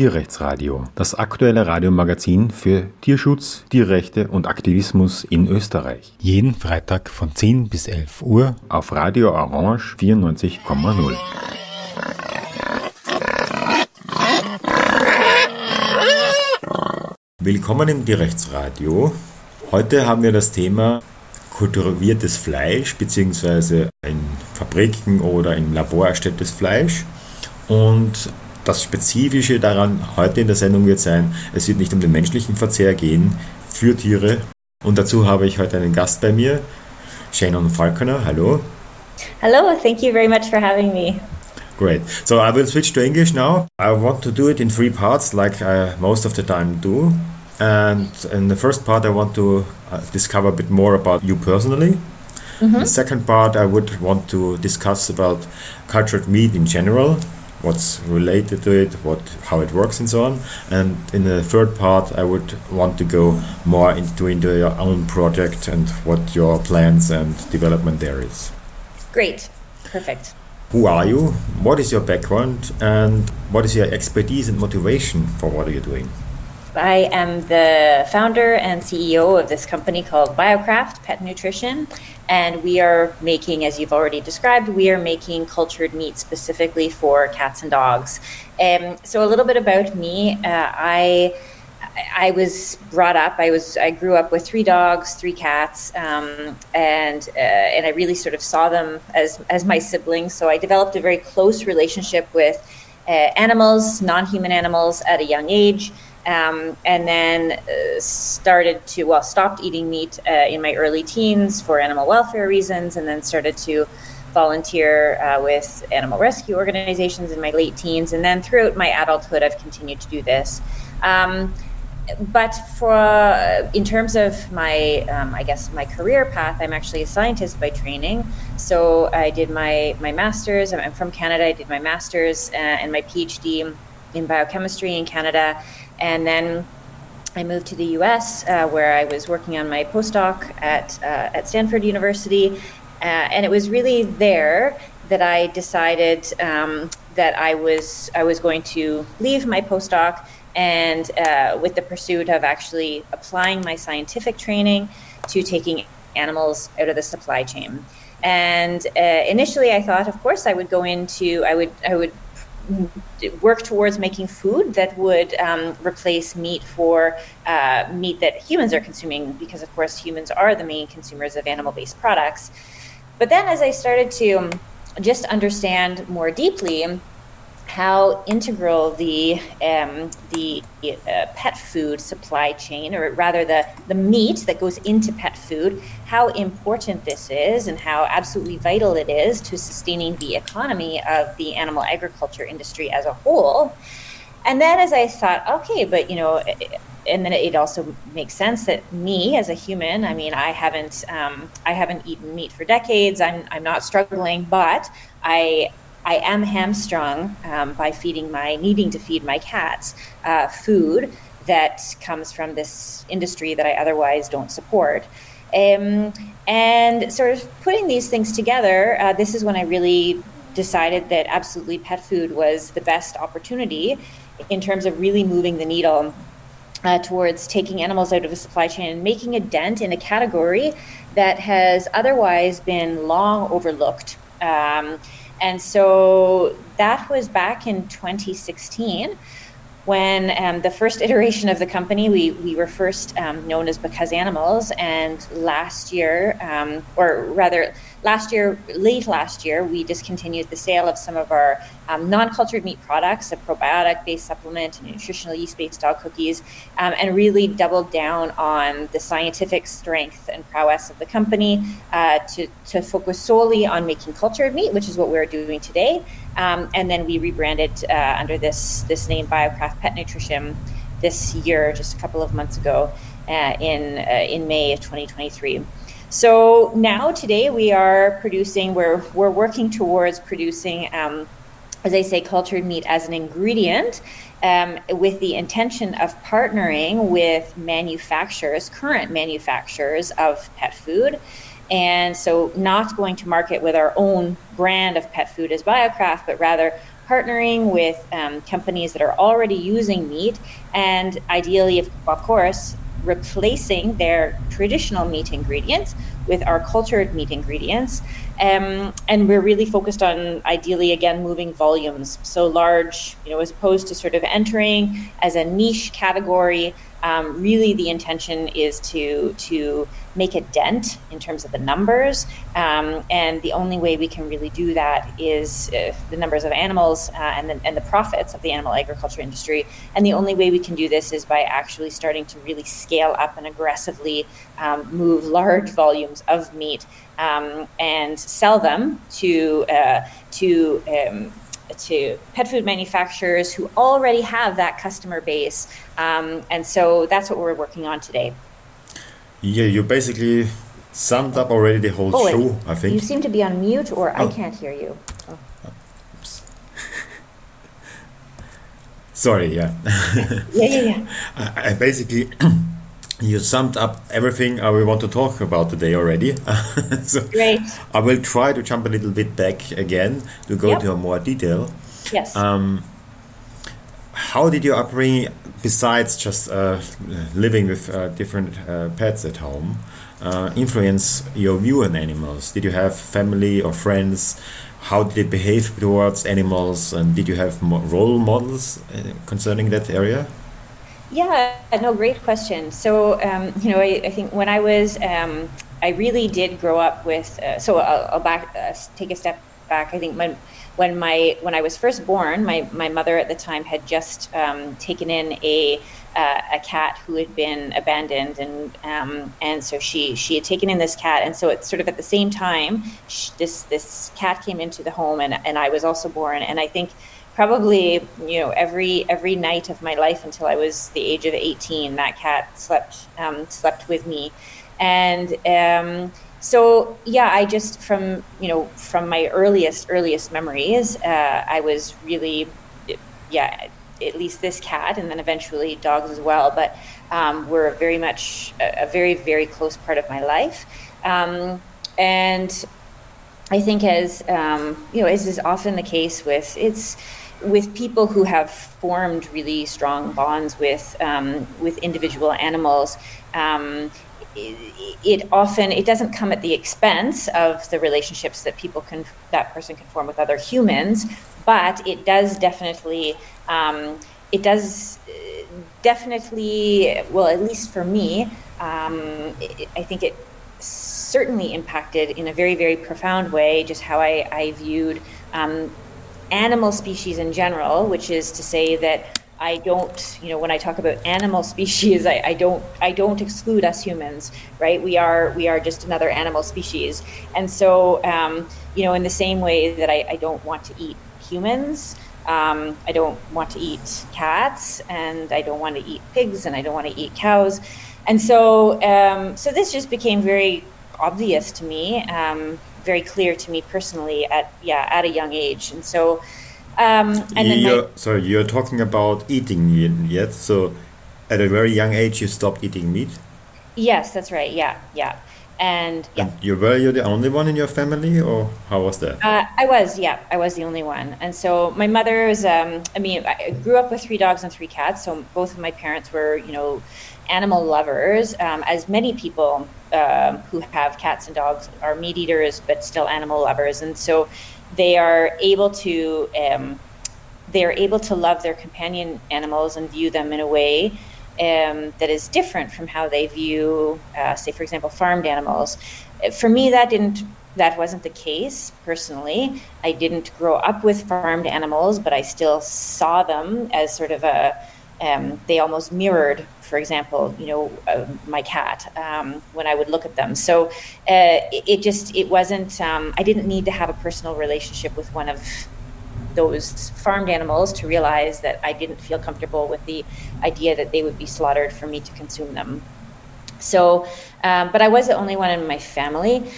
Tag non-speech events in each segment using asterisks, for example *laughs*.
Tierrechtsradio, das aktuelle Radiomagazin für Tierschutz, Tierrechte und Aktivismus in Österreich. Jeden Freitag von 10 bis 11 Uhr auf Radio Orange 94,0. Willkommen im Tierrechtsradio. Heute haben wir das Thema kultiviertes Fleisch bzw. in Fabriken oder im Labor erstelltes Fleisch. Und das Spezifische daran heute in der Sendung wird sein, es wird nicht um den menschlichen Verzehr gehen für Tiere. Und dazu habe ich heute einen Gast bei mir, Shannon Falconer. Hallo. Hello, thank you very much for having me. Great. So I will switch to English now. I want to do it in three parts, like I most of the time do. And in the first part, I want to uh, discover a bit more about you personally. Mm -hmm. The second part, I would want to discuss about cultured meat in general, what's related to it, what how it works, and so on. And in the third part, I would want to go more into into your own project and what your plans and development there is. Great, perfect. Who are you? What is your background? And what is your expertise and motivation for what you're you doing? I am the founder and CEO of this company called BioCraft Pet Nutrition. And we are making, as you've already described, we are making cultured meat specifically for cats and dogs. Um, so, a little bit about me. Uh, I I was brought up. I was. I grew up with three dogs, three cats, um, and uh, and I really sort of saw them as as my siblings. So I developed a very close relationship with uh, animals, non-human animals, at a young age. Um, and then uh, started to well stopped eating meat uh, in my early teens for animal welfare reasons and then started to volunteer uh, with animal rescue organizations in my late teens and then throughout my adulthood i've continued to do this. Um, but for in terms of my um, i guess my career path i'm actually a scientist by training. So i did my my master's i'm from canada i did my master's uh, and my phd in biochemistry in canada and then I moved to the U.S., uh, where I was working on my postdoc at uh, at Stanford University, uh, and it was really there that I decided um, that I was I was going to leave my postdoc and uh, with the pursuit of actually applying my scientific training to taking animals out of the supply chain. And uh, initially, I thought, of course, I would go into I would I would work towards making food that would um, replace meat for uh, meat that humans are consuming, because of course humans are the main consumers of animal-based products. But then, as I started to just understand more deeply how integral the um, the uh, pet food supply chain, or rather the the meat that goes into pet food, how important this is, and how absolutely vital it is to sustaining the economy of the animal agriculture industry as a whole. And then, as I thought, okay, but you know. And then it also makes sense that me as a human, I mean, I haven't, um, I haven't eaten meat for decades. I'm, I'm not struggling, but I I am hamstrung um, by feeding my needing to feed my cats uh, food that comes from this industry that I otherwise don't support. Um, and sort of putting these things together, uh, this is when I really decided that absolutely pet food was the best opportunity in terms of really moving the needle uh, towards taking animals out of the supply chain and making a dent in a category that has otherwise been long overlooked. Um, and so that was back in 2016 when um, the first iteration of the company, we, we were first um, known as Because Animals. And last year, um, or rather, last year, late last year, we discontinued the sale of some of our um, non-cultured meat products, a probiotic-based supplement, and nutritional yeast-based dog cookies, um, and really doubled down on the scientific strength and prowess of the company uh, to, to focus solely on making cultured meat, which is what we're doing today. Um, and then we rebranded uh, under this this name, BioCraft Pet Nutrition, this year, just a couple of months ago, uh, in uh, in May of 2023. So now today we are producing, we're, we're working towards producing, um, as I say, cultured meat as an ingredient um, with the intention of partnering with manufacturers, current manufacturers of pet food. And so not going to market with our own brand of pet food as Biocraft, but rather partnering with um, companies that are already using meat, and ideally, of, of course, replacing their traditional meat ingredients with our cultured meat ingredients. Um, and we're really focused on ideally, again, moving volumes. So large, you know, as opposed to sort of entering as a niche category um, really the intention is to to make a dent in terms of the numbers. Um, and the only way we can really do that is uh, the numbers of animals uh, and, the, and the profits of the animal agriculture industry. And the only way we can do this is by actually starting to really scale up and aggressively um, move large volumes of meat um, and sell them to uh, to um, to pet food manufacturers who already have that customer base. Um, and so that's what we're working on today. Yeah, you basically summed up already the whole oh, show, I think. You seem to be on mute, or oh. I can't hear you. Oh. *laughs* Sorry, yeah. *laughs* yeah, yeah, yeah. I, I basically. *clears throat* you summed up everything we want to talk about today already. *laughs* so Great. I will try to jump a little bit back again to go yep. into more detail. Yes. Um, how did your upbringing, besides just uh, living with uh, different uh, pets at home, uh, influence your view on animals? Did you have family or friends? How did they behave towards animals? And did you have role models uh, concerning that area? Yeah, no, great question. So, um, you know, I, I, think when I was, um, I really did grow up with. Uh, so I'll, I'll back, uh, take a step back. I think when when my when I was first born, my my mother at the time had just um, taken in a uh, a cat who had been abandoned, and um, and so she she had taken in this cat, and so it's sort of at the same time, she, this this cat came into the home, and and I was also born, and I think probably you know every every night of my life until I was the age of 18 that cat slept um, slept with me. And um, so yeah I just from you know from my earliest earliest memories uh, I was really yeah at least this cat and then eventually dogs as well but um, were very much a, a, very very close part of my life. Um, and I think as um, you know as is often the case with it's with people who have formed really strong bonds with um, with individual animals, um, it, often it doesn't come at the expense of the relationships that people can that person can form with other humans, but it does definitely um, it does definitely well at least for me um, it, I think it certainly impacted in a very very profound way just how I, I viewed um, animal species in general, which is to say that I don't, you know, when I talk about animal *laughs* species, I, I, don't, I don't exclude us humans, right? We are, we are just another animal species, and so, um, you know, in the same way that I, I don't want to eat humans, um, I don't want to eat cats, and I don't want to eat pigs, and I don't want to eat cows, and so, um, so this just became very obvious to me. Um, very clear to me personally at yeah at a young age, and so. Um, and then you're, my, so you're talking about eating meat yet? So at a very young age, you stopped eating meat. Yes, that's right. Yeah, yeah. And yeah. And you were you the only one in your family, or how was that? Uh, I was, yeah, I was the only one. And so my mother was, um, I mean, I grew up with three dogs and three cats. So both of my parents were, you know, animal lovers, um, as many people um, who have cats and dogs are meat eaters, but still animal lovers, and so they are able to um, they are able to love their companion animals and view them in a way um, that is different from how they view, uh, say, for example, farmed animals. For me, that didn't that wasn't the case personally. I didn't grow up with farmed animals, but I still saw them as sort of a um, they almost mirrored, for example, you know, uh, my cat um, when I would look at them. So uh, it, it, just it wasn't. Um, I didn't need to have a personal relationship with one of those farmed animals to realize that I didn't feel comfortable with the idea that they would be slaughtered for me to consume them. So, um, but I was the only one in my family.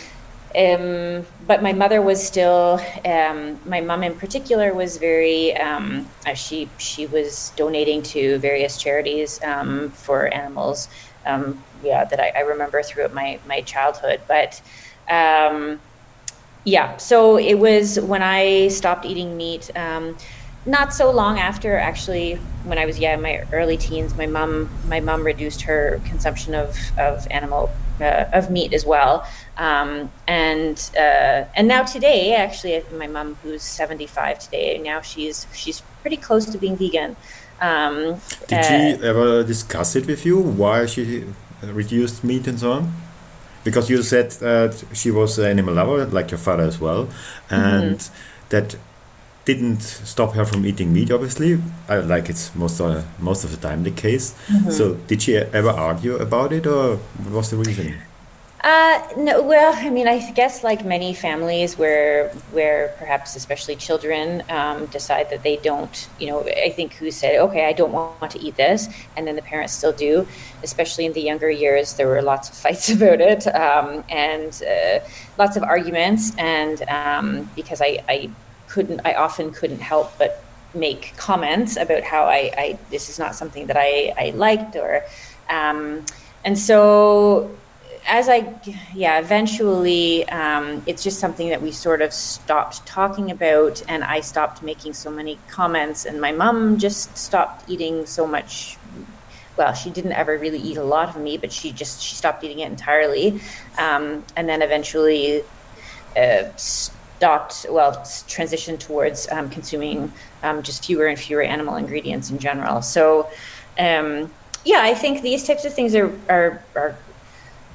Um, but my mother was still, um, my mom in particular was very, um, uh, she, she was donating to various charities um, for animals, um, yeah, that I, I, remember throughout my, my childhood. But yeah, so it was when I stopped eating meat not so long after, actually, when I was yeah in my early teens, my mom my mom reduced her consumption of of animal uh, of meat as well. Um, and uh, and now today, actually, my mom who's seventy five today, now she's she's pretty close to being vegan. Um, Did uh, she ever discuss it with you? Why she reduced meat and so on? Because you said that she was an animal lover, like your father as well, and mm -hmm. that didn't stop her from eating meat. Obviously, I, like it's most uh, most of the time the case. Mm-hmm. So, did she ever argue about it, or what was the reason? Uh, no, well, I mean, I guess like many families where where perhaps especially children um, decide that they don't, you know, I think who said, okay, I don't want to eat this, and then the parents still do. Especially in the younger years, there were lots of *laughs* fights about it um, and uh, lots of arguments, and um, because I, I couldn't I often couldn't help but make comments about how I, I this is not something that I, I liked or um, and so as I yeah eventually um, it's just something that we sort of stopped talking about and I stopped making so many comments and my mom just stopped eating so much well she didn't ever really eat a lot of meat but she just she stopped eating it entirely um, and then eventually uh, stopped, well, transitioned towards um, consuming um, just fewer and fewer animal ingredients in general. So, um, yeah, I think these types of things are, are, are,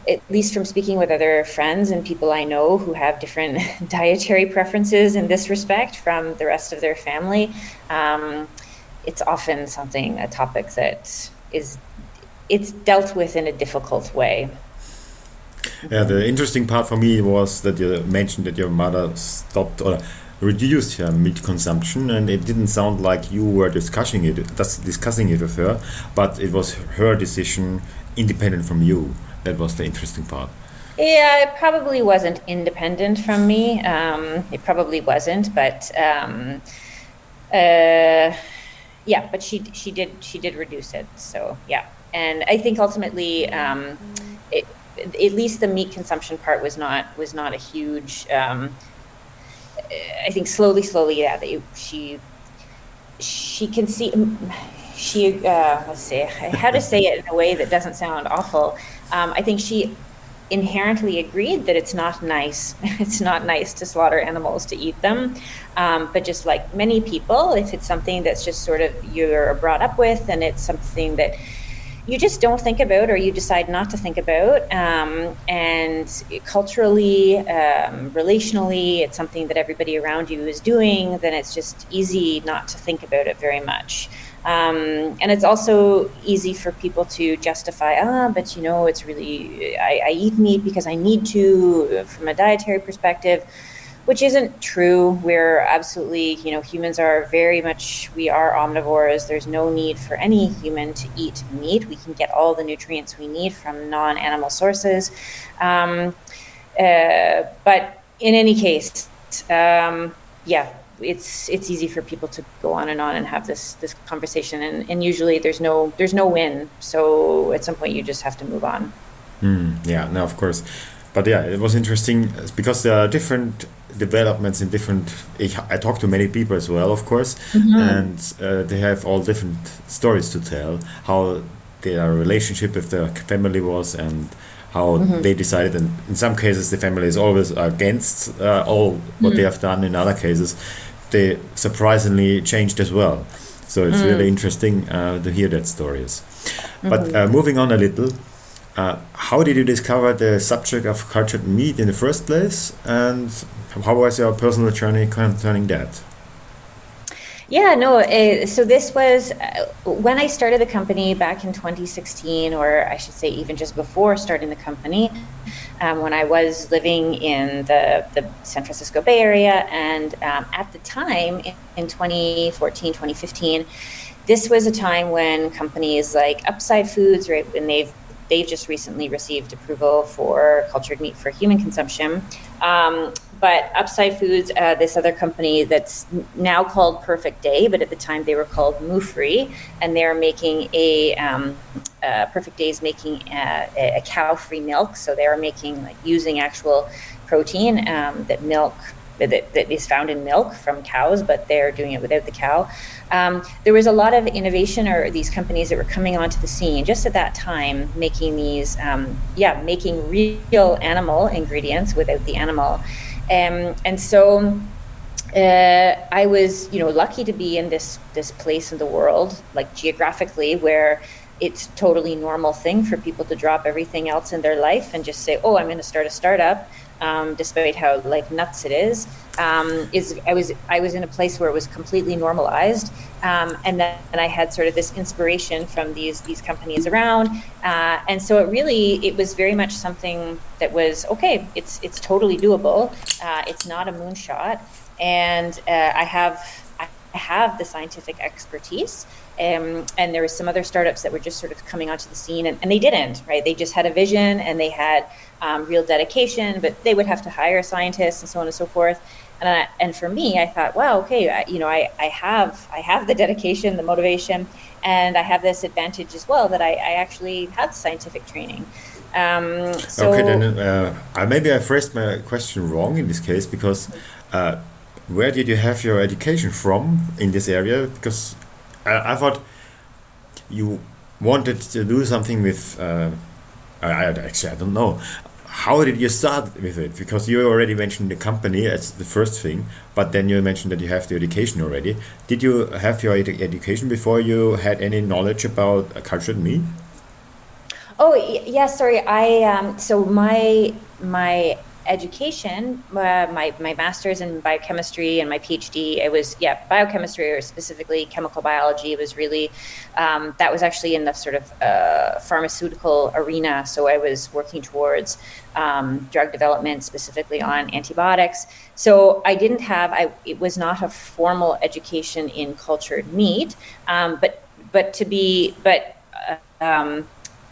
at least from speaking with other friends and people I know who have different *laughs* dietary preferences in this respect from the rest of their family, um, it's often something, a topic that is, it's dealt with in a difficult way. Yeah, the interesting part for me was that you mentioned that your mother stopped or reduced her meat consumption, and it didn't sound like you were discussing it, discussing it with her, but it was her decision, independent from you. That was the interesting part. Yeah, it probably wasn't independent from me. Um, it probably wasn't, but um, uh, yeah, but she she did she did reduce it. So yeah, and I think ultimately. Um, it, at least the meat consumption part was not was not a huge. Um, I think slowly, slowly, yeah, she she can see she uh, let's see how to say it in a way that doesn't sound awful. Um, I think she inherently agreed that it's not nice. *laughs* It's not nice to slaughter animals to eat them. Um, but just like many people, if it's something that's just sort of you're brought up with, and it's something that you just don't think about or you decide not to think about. Um, and culturally, um, relationally, it's something that everybody around you is doing, then it's just easy not to think about it very much. Um, and it's also easy for people to justify, ah, but you know, it's really, I, I eat meat because I need to from a dietary perspective which isn't true. We're absolutely, you know, humans are very much, we are omnivores. There's no need for any human to eat meat. We can get all the nutrients we need from non animal sources. Um, uh, but in any case, um, yeah, it's it's easy for people to go on and on and have this this conversation and, and usually there's no there's no win so at some point you just have to move on mm, yeah no of course but yeah it was interesting because there are different developments in different. I talk to many people as well, of course, mm-hmm. and uh, they have all different stories to tell. How their relationship with their family was, and how mm-hmm. they decided. And in some cases, the family is always against uh, all what mm-hmm. they have done. In other cases, they surprisingly changed as well. So it's really mm. interesting uh, to hear that stories. But mm-hmm. uh, moving on a little. Uh, how did you discover the subject of cultured meat in the first place, and how was your personal journey concerning that? Yeah, no. Uh, so this was uh, when I started the company back in 2016, or I should say, even just before starting the company, um, when I was living in the, the San Francisco Bay Area. And um, at the time, in, in 2014, 2015, this was a time when companies like Upside Foods, right, when they've they've just recently received approval for cultured meat for human consumption. Um, but Upside Foods, uh, this other company that's now called Perfect Day, but at the time they were called Muufri, and they're making a um, uh, Perfect Day is making uh, a, a cow-free milk, so they are making like using actual protein um, that milk that, that is found in milk from cows, but they're doing it without the cow. Um, there was a lot of innovation, or these companies that were coming onto the scene just at that time, making these, um, yeah, making real animal ingredients without the animal, um, and so. Uh, I was, you know, lucky to be in this this place in the world, like geographically, where it's totally normal thing for people to drop everything else in their life and just say, "Oh, I'm going to start a startup," um, despite how like nuts it is. Um, is I was I was in a place where it was completely normalized, um, and then and I had sort of this inspiration from these these companies around, uh, and so it really it was very much something that was okay. It's it's totally doable. Uh, it's not a moonshot, and uh, I have I have the scientific expertise. Um, and there was some other startups that were just sort of coming onto the scene and, and they didn't right they just had a vision and they had um, real dedication but they would have to hire scientists and so on and so forth and, I, and for me i thought wow okay I, you know I, I have i have the *laughs* dedication the motivation and i have this advantage as well that i, I actually have scientific training um, so okay then uh, maybe i phrased my question wrong in this case because uh, where did you have your education from in this area because I, I thought you wanted to do something with. Uh, I, actually I don't know. How did you start with it? Because you already mentioned the company as the first thing, but then you mentioned that you have the education already. Did you have your ed education before you had any knowledge about cultured meat? Oh yes, yeah, sorry. I um, so my my education, uh, my, my master's in biochemistry and my PhD, it was, yeah, biochemistry or specifically chemical biology was really, um, that was actually in the sort of uh, pharmaceutical arena. So I was working towards um, drug development, specifically on antibiotics. So I didn't have, I, it was not a formal education in cultured meat, um, but, but to be, but, uh, um,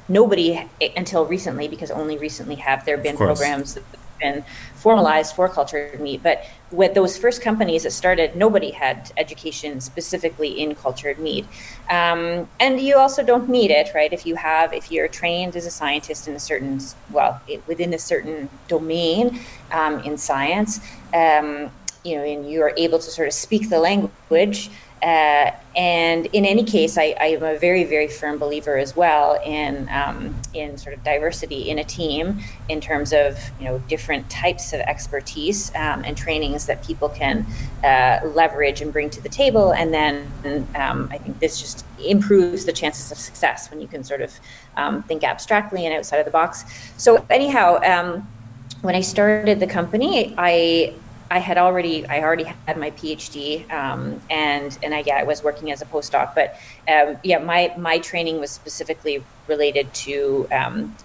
nobody until recently because only recently have there been programs been formalized for cultured meat. But with those first companies that started, nobody had education specifically in cultured meat. Um, and you also don't need it, right? If you have, if you're trained as a scientist in a certain, well, within a certain domain um, in science, um, you know, and you are able to sort of speak the language uh, and in any case, I, I, am a very, very firm believer as well in um, in sort of diversity in a team in terms of you know different types of expertise um, and trainings that people can uh, leverage and bring to the table. And then um, I think this just improves the chances of success when you can sort of um, think abstractly and outside of the box. So anyhow um, when I started the company, I I had already I already had my PhD um, and and I yeah I was working as a postdoc but um, yeah my my training was specifically related to um,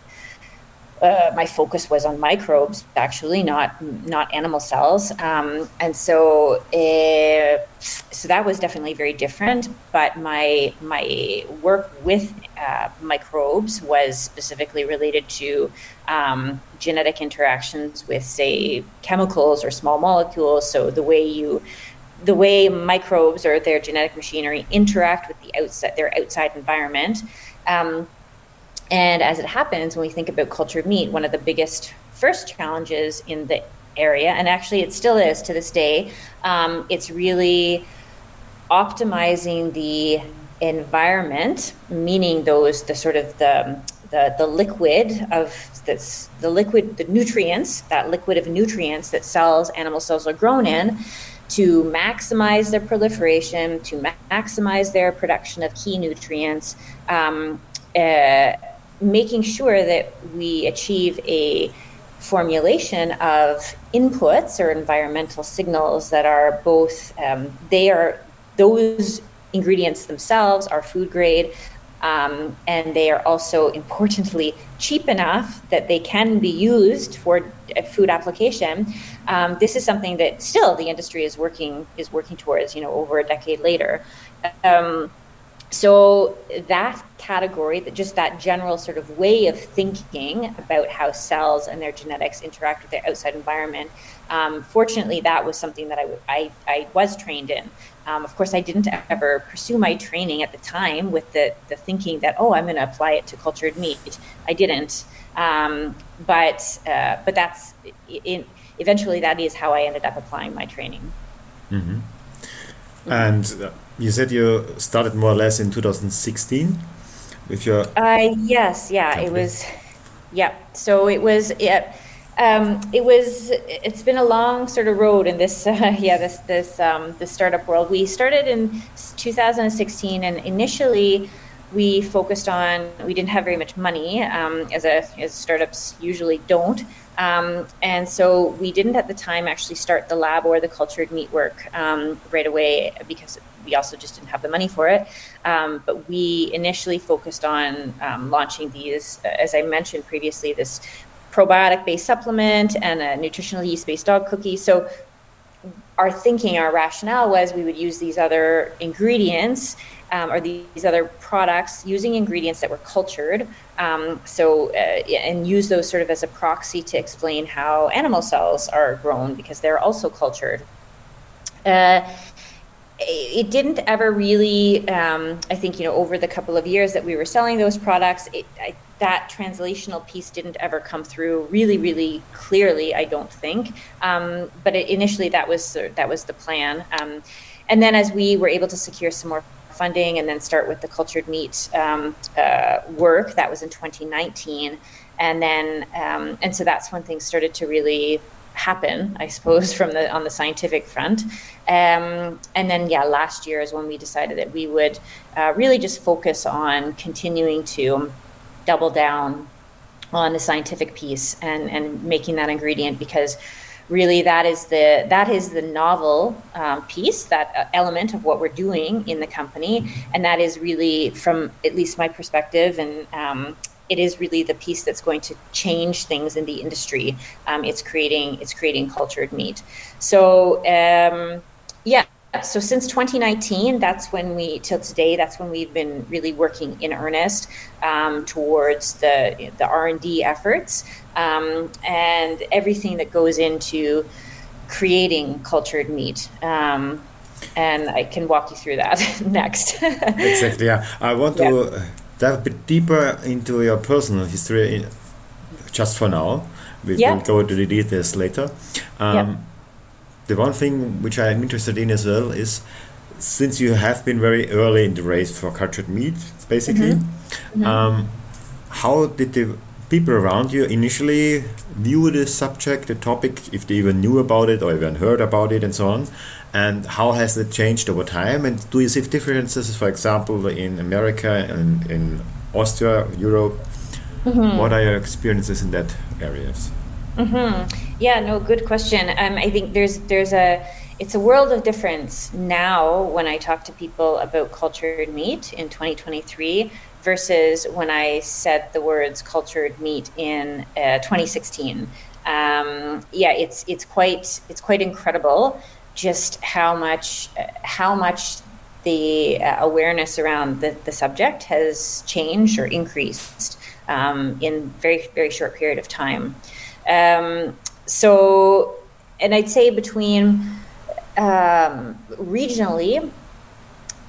uh, my focus was on microbes actually not not animal cells. Um, and so uh, so that was definitely very different but my my work with uh, microbes was specifically related to um, genetic interactions with say chemicals or small molecules. So the way you the way microbes or their genetic machinery interact with the outside their outside environment um, and as it happens, when we think about cultured meat, one of the biggest first challenges in the area, and actually it still is to this day, um, it's really optimizing the environment, meaning those the sort of the the, the liquid of this the liquid the nutrients that liquid of nutrients that cells animal cells are grown in to maximize their proliferation to ma- maximize their production of key nutrients um, uh, making sure that we achieve a formulation of inputs or environmental signals that are both um, they are those ingredients themselves are food grade um, and they are also importantly cheap enough that they can be used for a food application. Um, this is something that still the industry is working is working towards you know over a decade later. Um, so that category, that just that general sort of way of thinking about how cells and their genetics interact with their outside environment, um, fortunately, that was something that I, I, I was trained in. Um, of course, I didn't ever pursue my training at the time with the, the thinking that, oh, I'm going to apply it to cultured meat. I didn't. Um, but, uh, but that's, in, eventually, that is how I ended up applying my training. Mm-hmm. Mm-hmm. And uh, you said you started more or less in 2016 with your. Uh, yes, yeah, company. it was. Yeah, so it was. Yeah, um, it was. It's been a long sort of road in this. *laughs* Uh, yeah, this this um, this startup world. We started in 2016, and initially we focused on. We didn't have very much money, um, as a as startups usually don't. Um, and so we didn't at the time actually start the lab or the cultured meat work um, right away because we also just didn't have the money for it. Um, but we initially focused on um, launching these, as I mentioned previously, this probiotic based supplement and a nutritional yeast based dog cookie. So our thinking, our rationale was we would use these other ingredients um, or these other products using ingredients that were cultured. Um, so, uh, and use those sort of as a proxy to explain how animal cells are grown because they're also cultured. Uh, it didn't ever really, um, I think, you know, over the couple of years that we were selling those products, it, I, that translational piece didn't ever come through really, really clearly. I don't think, um, but it, initially that was that was the plan. Um, and then as we were able to secure some more funding and then start with the cultured meat um, uh, work, that was in 2019, and then um, and so that's when things started to really happen, I suppose, *laughs* from the on the scientific front. Um, and then, yeah, last year is when we decided that we would uh, really just focus on continuing to double down on the scientific piece and and making that ingredient because really that is the that is the novel um, piece that uh, element of what we're doing in the company and that is really from at least my perspective and um, it is really the piece that's going to change things in the industry. Um, it's creating it's creating cultured meat. So um, yeah. So since 2019, that's when we till today. That's when we've been really working in earnest um, towards the the R and D efforts um, and everything that goes into creating cultured meat um, and I can walk you through that *laughs* next. exactly. Yeah, I want yeah. to dive a bit deeper into your personal history in, just for now. We yeah. will go into the details later. Um, yeah. The one thing which I'm interested in as well is since you have been very early in the race for cultured meat, basically, mm-hmm. Mm-hmm. Um, how did the people around you initially view the subject, the topic, if they even knew about it or even heard about it, and so on? And how has it changed over time? And do you see differences, for example, in America and in Austria, Europe? Mm-hmm. What are your experiences in that areas? Mm-hmm. Yeah, no, good question. Um, I think there's there's a it's a world of difference now when I talk to people about cultured meat in 2023 versus when I said the words cultured meat in uh, 2016. Um, yeah, it's it's quite it's quite incredible just how much how much the uh, awareness around the, the subject has changed or increased um, in very very short period of time. Um, so, and I'd say between um, regionally,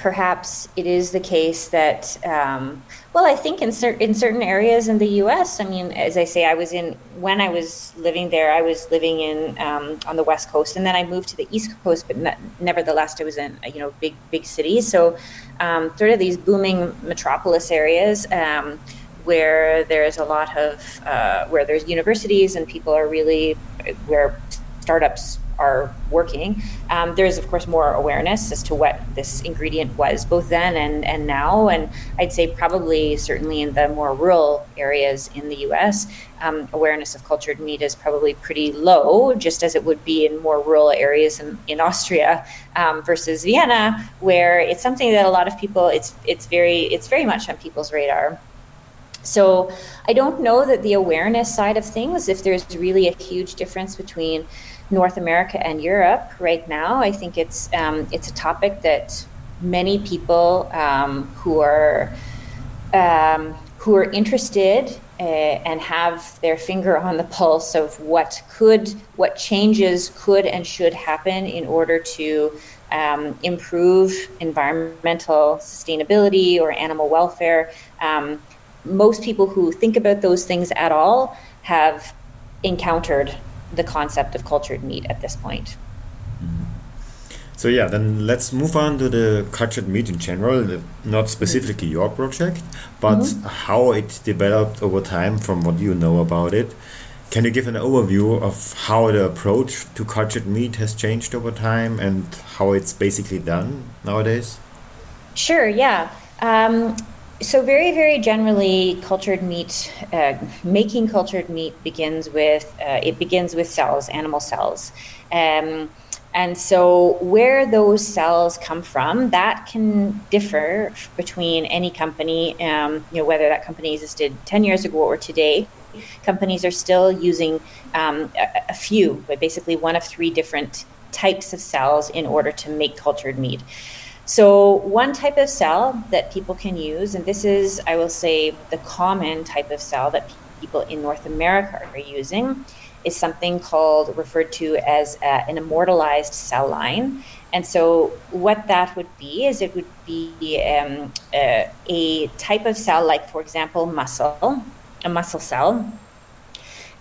perhaps it is the case that, um, well, I think in, cer- in certain areas in the U.S., I mean, as I say, I was in when I was living there, I was living in um, on the West Coast, and then I moved to the East Coast. But ne- nevertheless, I was in you know big big cities, so um, sort of these booming metropolis areas. Um, where there's a lot of uh, where there's universities and people are really where startups are working. Um, there's, of course, more awareness as to what this ingredient was, both then and, and now. And I'd say probably, certainly in the more rural areas in the US, um, awareness of cultured meat is probably pretty low, just as it would be in more rural areas in, in Austria um, versus Vienna, where it's something that a lot of people, it's, it's, very, it's very much on people's radar. So I don't know that the awareness side of things, if there's really a huge difference between North America and Europe right now. I think it's um, it's a topic that many people um, who are um, who are interested uh, and have their finger on the pulse of what could, what changes could and should happen in order to um, improve environmental sustainability or animal welfare. Um, most people who think about those things at all have encountered the concept of cultured meat at this point. So yeah, then let's move on to the cultured meat in general, not specifically your project, but mm-hmm. how it developed over time from what you know about it. Can you give an overview of how the approach to cultured meat has changed over time and how it's basically done nowadays? Sure, yeah. Um, so very, very generally, cultured meat, uh, making cultured meat begins with, uh, it begins with cells, animal cells. Um, and so, where those cells come from, that can differ between any company. Um, you know, whether that company existed 10 years ago or today. Companies are still using um, a, a few, but basically one of three different types of cells in order to make cultured meat. So, one type of cell that people can use, and this is, I will say, the common type of cell that people in North America are using, is something called referred to as uh, an immortalized cell line. And so, what that would be is it would be um, uh, a type of cell, like, for example, muscle, a muscle cell.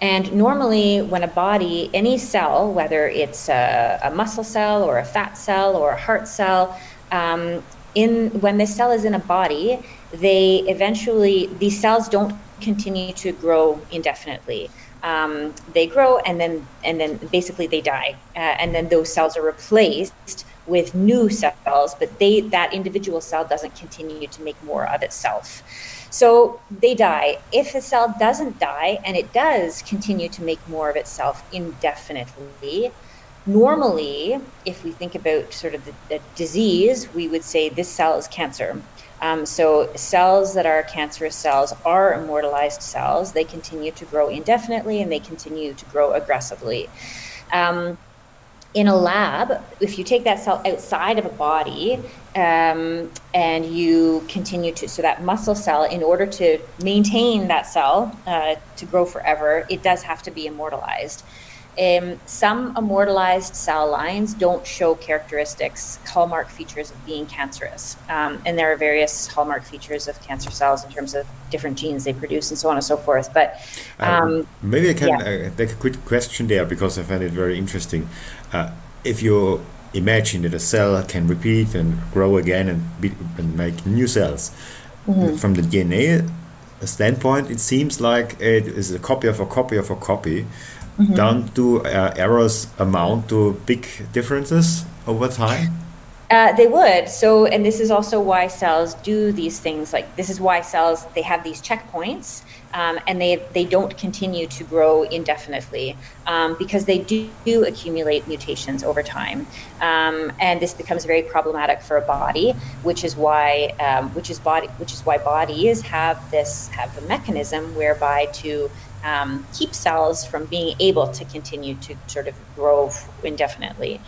And normally, when a body, any cell, whether it's a, a muscle cell or a fat cell or a heart cell, um, in when the cell is in a body, they eventually these cells don't continue to grow indefinitely. Um, they grow and then and then basically they die. Uh, and then those cells are replaced with new cells but they that individual cell doesn't continue to make more of itself. So they die. If the cell doesn't die and it does continue to make more of itself indefinitely normally if we think about sort of the, the disease we would say this cell is cancer um, so cells that are cancerous cells are immortalized cells. They continue to grow indefinitely and they continue to grow aggressively. Um, in a lab, if you take that cell outside of a body um, and you continue to, so that muscle cell, in order to maintain that cell uh, to grow forever, it does have to be immortalized. Um, some immortalized cell lines don't show characteristics, hallmark features of being cancerous. Um, and there are various hallmark features of cancer cells in terms of different genes they produce and so on and so forth. But um, um maybe I can yeah. uh, take a quick question there because I find it very interesting. Uh, if you imagine that a cell can repeat and grow again and, be, and make new cells, mm-hmm. from the DNA standpoint, it seems like it is a copy of a copy of a copy mm-hmm. down to uh, errors amount to big differences over time? Uh, they would. So, and this is also why cells do these things. Like this is why cells they have these checkpoints, um, and they they don't continue to grow indefinitely um, because they do, do, accumulate mutations over time, um, and this becomes very problematic for a body. Which is why um, which is body which is why bodies have this have a mechanism whereby to um, keep cells from being able to continue to sort of grow indefinitely.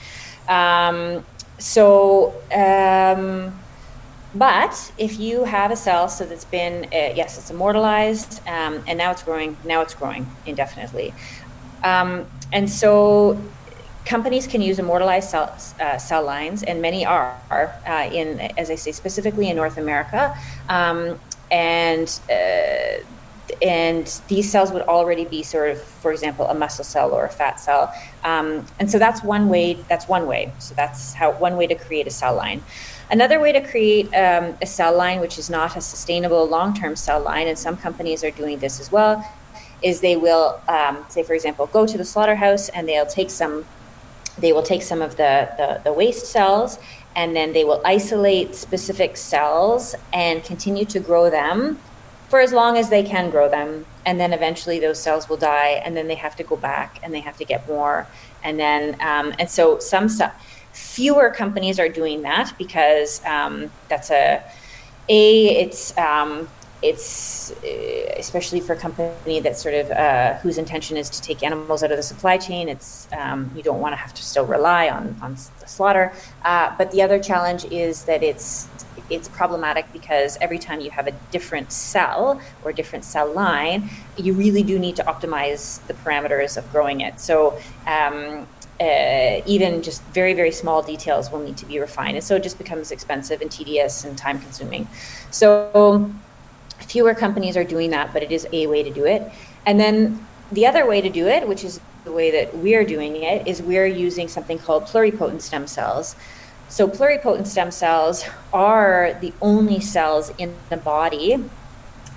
Um, so, um, but if you have a cell so that's been uh, yes, it's immortalized, um, and now it's growing. Now it's growing indefinitely, um, and so companies can use immortalized cell, uh, cell lines, and many are uh, in, as I say, specifically in North America, um, and uh, and these cells would already be sort of, for example, a muscle cell or a fat cell. Um, and so that's one way. That's one way. So that's how one way to create a cell line. Another way to create um, a cell line, which is not a sustainable long-term cell line, and some companies are doing this as well, is they will, um, say, for example, go to the slaughterhouse and they'll take some. They will take some of the, the, the waste cells and then they will isolate specific cells and continue to grow them for as long as they can grow them. And then eventually those cells will die, and then they have to go back and they have to get more. And then, um, and so some fewer companies are doing that because um, that's a, a, it's, um, it's uh, especially for a company that sort of uh, whose intention is to take animals out of the supply chain. It's um, you don't want to have to still rely on on the slaughter. Uh, but the other challenge is that it's it's problematic because every time you have a different cell or different cell line, you really do need to optimize the parameters of growing it. So. Um, uh, even just very very small details will need to be refined and so it just becomes expensive and tedious and time consuming so fewer companies are doing that but it is a way to do it and then the other way to do it which is the way that we're doing it is we're using something called pluripotent stem cells so pluripotent stem cells are the only cells in the body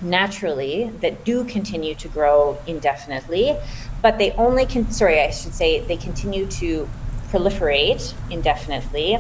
naturally that do continue to grow indefinitely, but they only can, sorry, I should say, they continue to proliferate indefinitely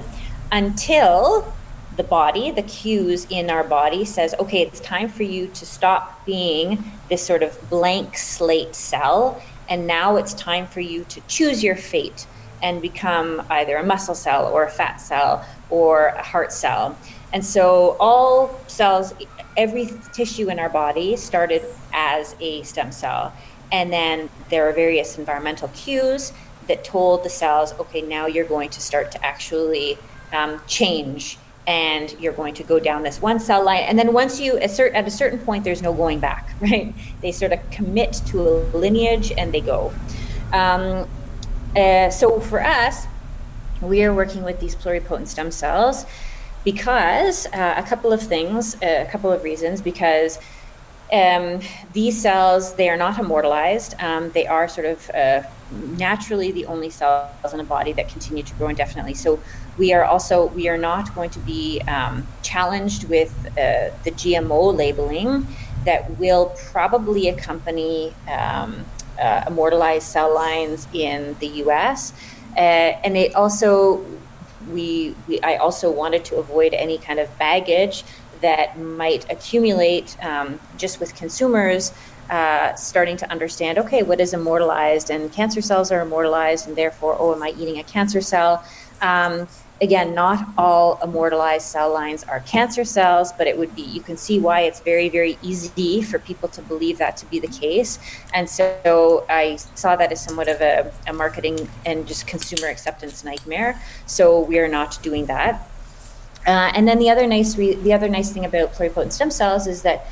until the body, the cues in our body says, okay, it's time for you to stop being this sort of blank slate cell. And now it's time for you to choose your fate and become either a muscle cell or a fat cell or a heart cell. And so all cells, every tissue in our body started as a stem cell. And then there are various environmental cues that told the cells, okay, now you're going to start to actually um, change and you're going to go down this one cell line. And then once you, assert, at a certain point, there's no going back, *laughs* right? They sort of commit to a lineage and they go. Um, uh, so for us, we are working with these pluripotent stem cells because uh, a couple of things, uh, a couple of reasons. Because um, these cells, they are not immortalized. Um, they are sort of uh, naturally the only cells in a body that continue to grow indefinitely. So we are also we are not going to be um, challenged with uh, the GMO labeling that will probably accompany um, uh, immortalized cell lines in the U.S. Uh, and it also we, we I also wanted to avoid any kind of baggage that might accumulate um, just with consumers uh, starting to understand okay what is immortalized and cancer cells are immortalized and therefore oh am i eating a cancer cell um, again, not all immortalized cell lines are cancer cells, but it would be, you can see why it's very, very easy for people to believe that to be the case. And so I saw that as somewhat of a, a marketing and just consumer acceptance nightmare. So we are not doing that. Uh, and then the other nice re- the other nice thing about pluripotent stem cells is that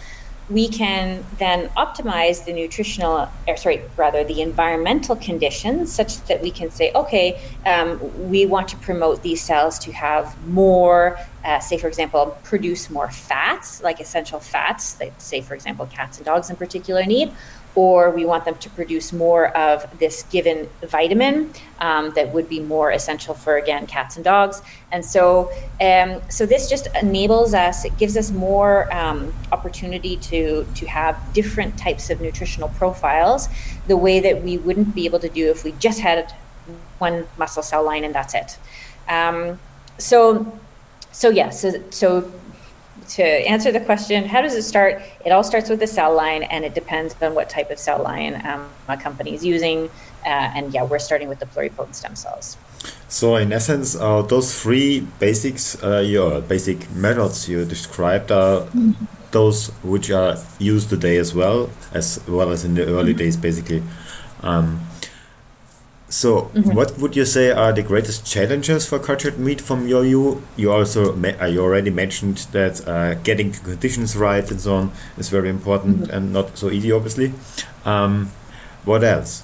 we can then optimize the nutritional, or sorry, rather the environmental conditions such that we can say, okay, um, we want to promote these cells to have more, uh, say, for example, produce more fats, like essential fats that, say, for example, cats and dogs in particular need, or we want them to produce more of this given vitamin um, that would be more essential for again cats and dogs. And so um, so this just enables us it gives us more um, opportunity to to have different types of nutritional profiles the way that we wouldn't be able to do if we just had one muscle cell line and that's it. Um, so so yeah so so to answer the question, how does it start? It all starts with the cell line, and it depends on what type of cell line um, a company is using. Uh, and yeah, we're starting with the pluripotent stem cells. So, in essence, uh, those three basics, uh, your basic methods you described are mm-hmm. those which are used today as well, as well as in the early mm-hmm. days, basically. Um, so, mm-hmm. what would you say are the greatest challenges for cultured meat from your view? You also uh, you already mentioned that uh, getting the conditions right and so on is very important mm-hmm. and not so easy, obviously. Um, what else?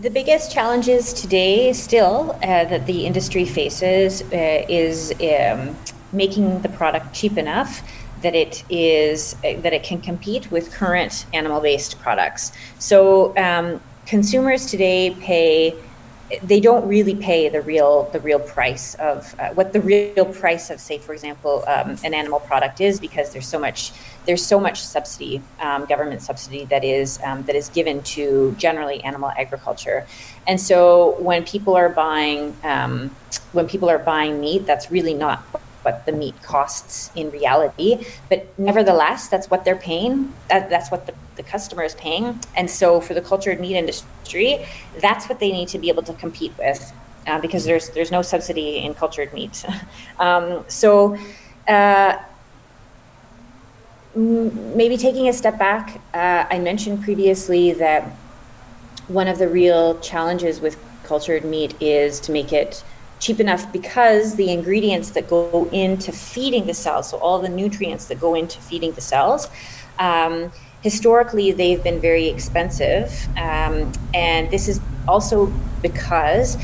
The biggest challenges today, still, uh, that the industry faces uh, is um, making the product cheap enough that it is uh, that it can compete with current animal-based products. So um, consumers today pay they don't really pay the real the real price of uh, what the real price of say for example um, an animal product is because there's so much there's so much subsidy um, government subsidy that is um, that is given to generally animal agriculture. And so when people are buying um, when people are buying meat that's really not what the meat costs in reality. But nevertheless, that's what they're paying. That, that's what the, the customer is paying. And so for the cultured meat industry, that's what they need to be able to compete with. Uh, because there's there's no subsidy in cultured meat, *laughs* um, so uh, maybe taking a step back, uh, I mentioned previously that one of the real challenges with cultured meat is to make it cheap enough because the ingredients that go into feeding the cells, so all the nutrients that go into feeding the cells, um, historically they've been very expensive. Um, and this is also because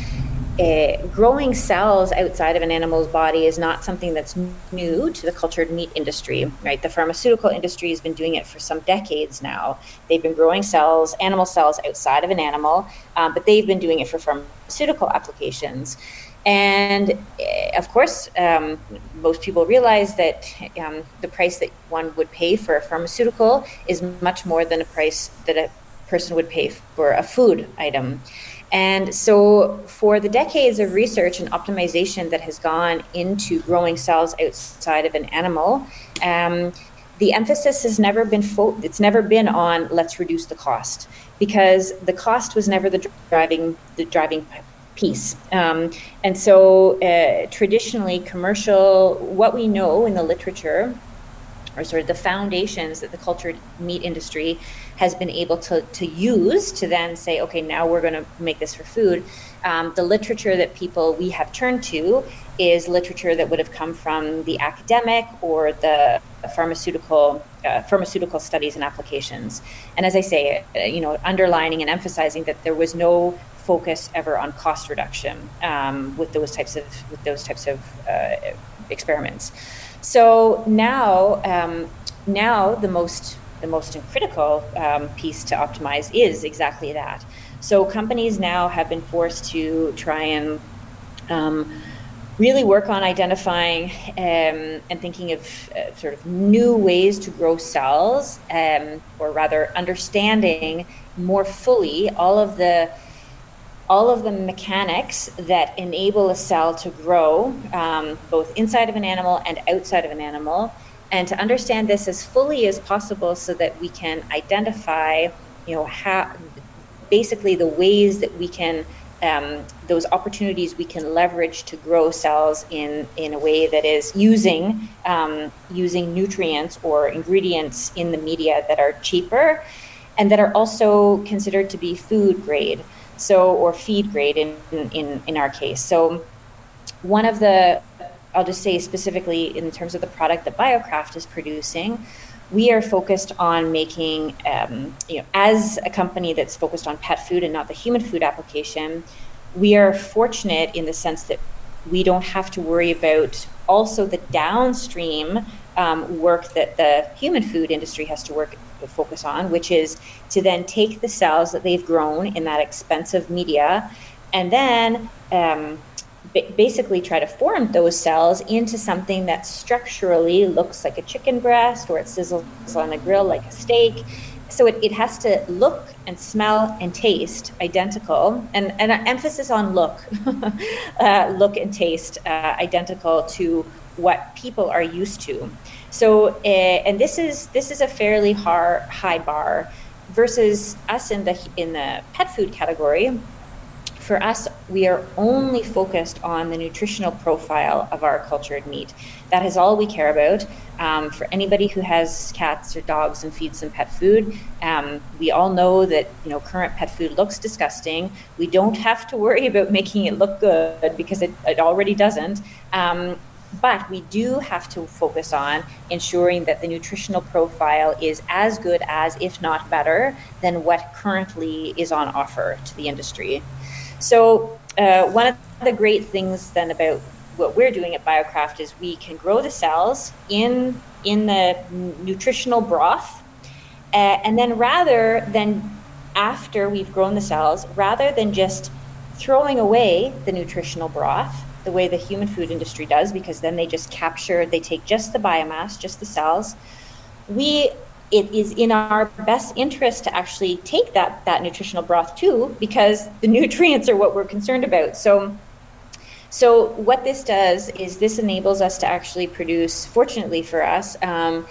uh, growing cells outside of an animal's body is not something that's new to the cultured meat industry, right? The pharmaceutical industry has been doing it for some decades now. They've been growing cells, animal cells outside of an animal, um, but they've been doing it for pharmaceutical applications. And uh, of course, um, most people realize that um, the price that one would pay for a pharmaceutical is much more than a price that a person would pay for a food item. And so, for the decades of research and optimization that has gone into growing cells outside of an animal, um, the emphasis has never been fo- it's never been on let's reduce the cost because the cost was never the driving the driving piece. Um, and so, uh, traditionally, commercial what we know in the literature or sort of the foundations that the cultured meat industry has been able to, to use to then say, okay, now we're going to make this for food. Um, the literature that people we have turned to is literature that would have come from the academic or the pharmaceutical uh, pharmaceutical studies and applications. And as I say, uh, you know, underlining and emphasizing that there was no focus ever on cost reduction um, with those types of with those types of uh, experiments. So now, um, now the most the most critical um, piece to optimize is exactly that. So companies now have been forced to try and um, really work on identifying um, and thinking of uh, sort of new ways to grow cells, um, or rather understanding more fully all of the all of the mechanics that enable a cell to grow um, both inside of an animal and outside of an animal and to understand this as fully as possible so that we can identify you know how basically the ways that we can um, those opportunities we can leverage to grow cells in in a way that is using um, using nutrients or ingredients in the media that are cheaper and that are also considered to be food grade so or feed grade in in in our case. So one of the i'll just say specifically in terms of the product that BioCraft is producing we are focused on making um, you know as a company that's focused on pet food and not the human food application we are fortunate in the sense that we don't have to worry about also the downstream um, work that the human food industry has to work to focus on, which is to then take the cells that they've grown in that expensive media and then um, b- basically try to form those cells into something that structurally looks like a chicken breast or it sizzles on the grill like a steak. So it, it has to look and smell and taste identical, and, and an emphasis on look, *laughs* uh, look and taste uh, identical to what people are used to. So, uh, and this is this is a fairly high bar versus us in the in the pet food category. For us, we are only focused on the nutritional profile of our cultured meat. That is all we care about. Um, for anybody who has cats or dogs and feeds them pet food, um, we all know that you know current pet food looks disgusting. We don't have to worry about *laughs* making it look good because it, it already doesn't. Um, but we do have to focus on ensuring that the nutritional profile is as good as, if not better, than what currently is on offer to the industry. So, uh, one of the great things then about what we're doing at BioCraft is we can grow the cells in in the nutritional broth, uh, and then rather than after we've grown the cells, rather than just throwing away the nutritional broth, the way the human food industry does because then they just capture they take just the biomass just the cells. We it is in our best interest to actually take that that nutritional broth too because the *laughs* nutrients are what we're concerned about. So so what this does is this enables us to actually produce fortunately for us um,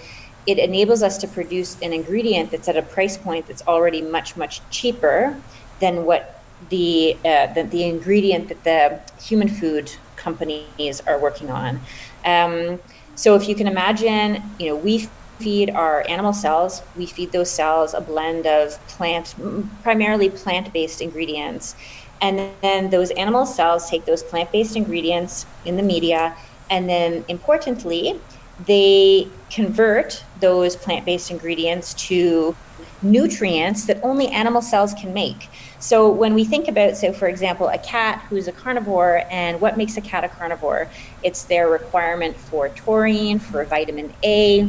it enables us to produce an ingredient that's at a price point that's already much much cheaper than what the, uh, the, the ingredient that the human food companies are working on. Um, so if you can imagine, you know, we feed our animal cells, we feed those cells a blend of plant, primarily plant based ingredients. And then those animal cells take those plant based ingredients in the media, and then importantly, they convert those plant based ingredients to nutrients that only animal cells can make. So when we think about, so for example, a cat who's a carnivore, and what makes a cat a carnivore? It's their requirement for taurine, for vitamin A,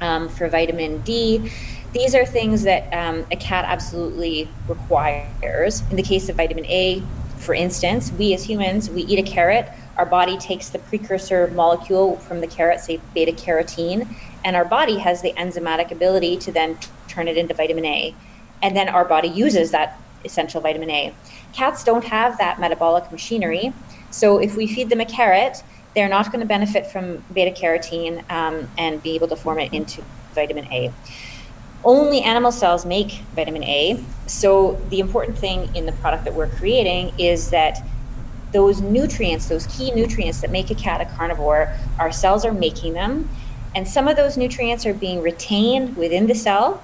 um, for vitamin D. These are things that um, a cat absolutely requires. In the case of vitamin A, for instance, we as humans, we eat a carrot, our body takes the precursor molecule from the carrot, say beta carotene, and our body has the enzymatic ability to then turn it into vitamin A. And then our body uses that essential vitamin A. Cats don't have that metabolic machinery. So if we feed them a carrot, they're not going to benefit from beta carotene um, and be able to form it into vitamin A. Only animal cells make vitamin A. So the important thing in the product that we're creating is that those nutrients, those key nutrients that make a cat a carnivore, our cells are making them. And some of those nutrients are being retained within the cell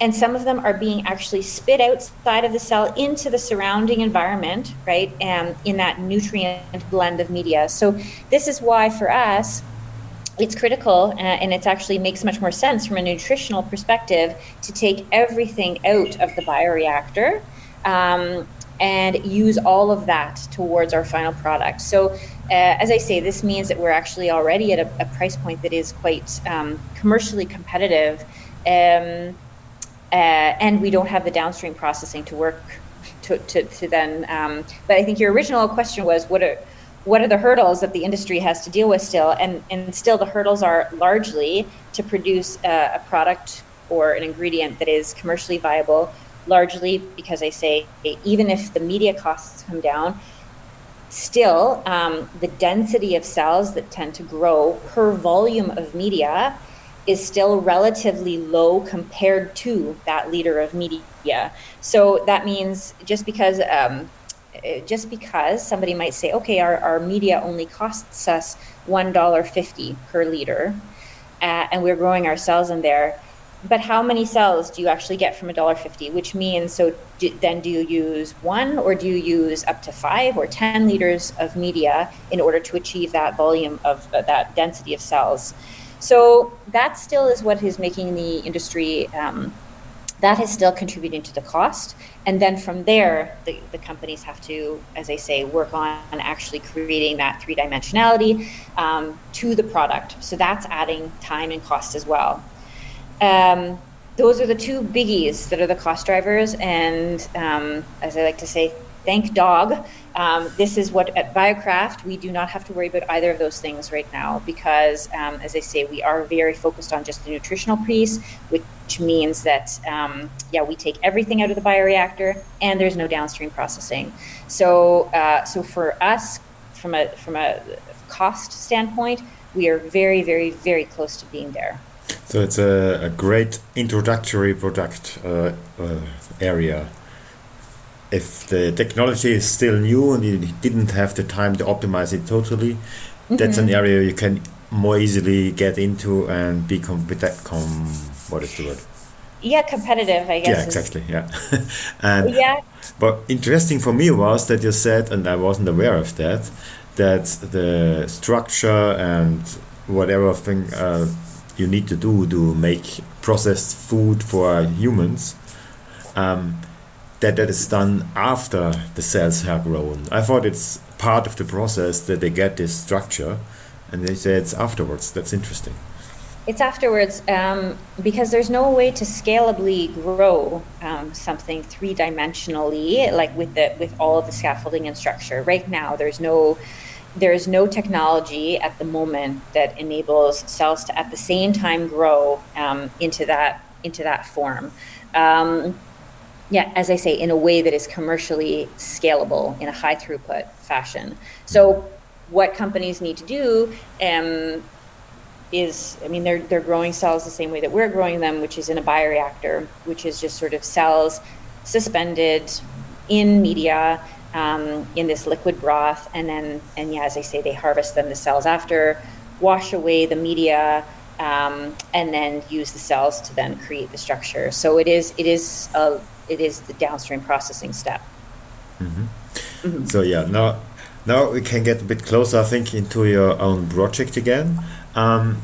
and some of them are being actually spit outside of the cell into the surrounding environment, right? And um, in that nutrient blend of media. So this is why for us, it's critical uh, and it actually makes much more sense from a nutritional perspective to take everything out of the bioreactor um, and use all of that towards our final product. So, uh, as I say, this means that we're actually already at a, a price point that is quite um, commercially competitive. Um, and we don't have the downstream processing to work to, to, to then. Um, but I think your original question was what are what are the hurdles that the industry has to deal with still, and and still the hurdles are largely to produce a, a product or an ingredient that is commercially viable. Largely because I say even if the media costs come down, still um, the density of cells that tend to grow per volume of media is still relatively low compared to that liter of media. So that means just because um, just because somebody might say, okay, our, our media only costs us one dollar fifty per liter, uh, and we're growing our cells in there. But how many cells do you actually get from a dollar fifty? Which means, so do, then do you use one, or do you use up to five or ten liters of media in order to achieve that volume of uh, that density of cells? So that still is what is making the industry. Um, that is still contributing to the cost. And then from there, the, the companies have to, as I say, work on, actually creating that three dimensionality um, to the product. So that's adding time and cost as well. Um, those are the two biggies that are the cost drivers. And um, as I like to say, thank dog. Um, this is what at Biocraft we do not have to worry about either of those things right now because, um, as I say, we are very focused on just the nutritional piece, which means that um, yeah, we take everything out of the bioreactor and there's no downstream processing. So, uh, so for us, from a from a cost standpoint, we are very, very, very close to being there. So it's a, a great introductory product uh, uh, area if the technology is still new and you didn't have the time to optimize it totally, mm-hmm. that's an mm-hmm. area you can more easily get into and be competitive. Com- what is the word? Yeah, competitive. I guess. Yeah, exactly. Yeah, *laughs* and yeah. But interesting for me was that you said, and I wasn't aware of that, that the structure and whatever thing uh, you need to do to make processed food for humans. Um, that that is done after the cells have grown. I thought it's part of the process that they get this structure, and they say it's afterwards. That's interesting. It's afterwards um, because there's no way to scalably grow um, something three dimensionally, like with the with all of the scaffolding and structure. Right now, there's no there's no technology at the moment that enables cells to at the same time grow um, into that into that form. Um, yeah, as I say, in a way that is commercially scalable in a high throughput fashion. So, what companies need to do um, is, I mean, they're they're growing cells the same way that we're growing them, which is in a bioreactor, which is just sort of cells suspended in media um, in this liquid broth, and then and yeah, as I say, they harvest them the cells after, wash away the media, um, and then use the cells to then create the structure. So it is it is a, it is the downstream processing step. Mm-hmm. Mm-hmm. So yeah, now now we can get a bit closer, I think, into your own project again. Um,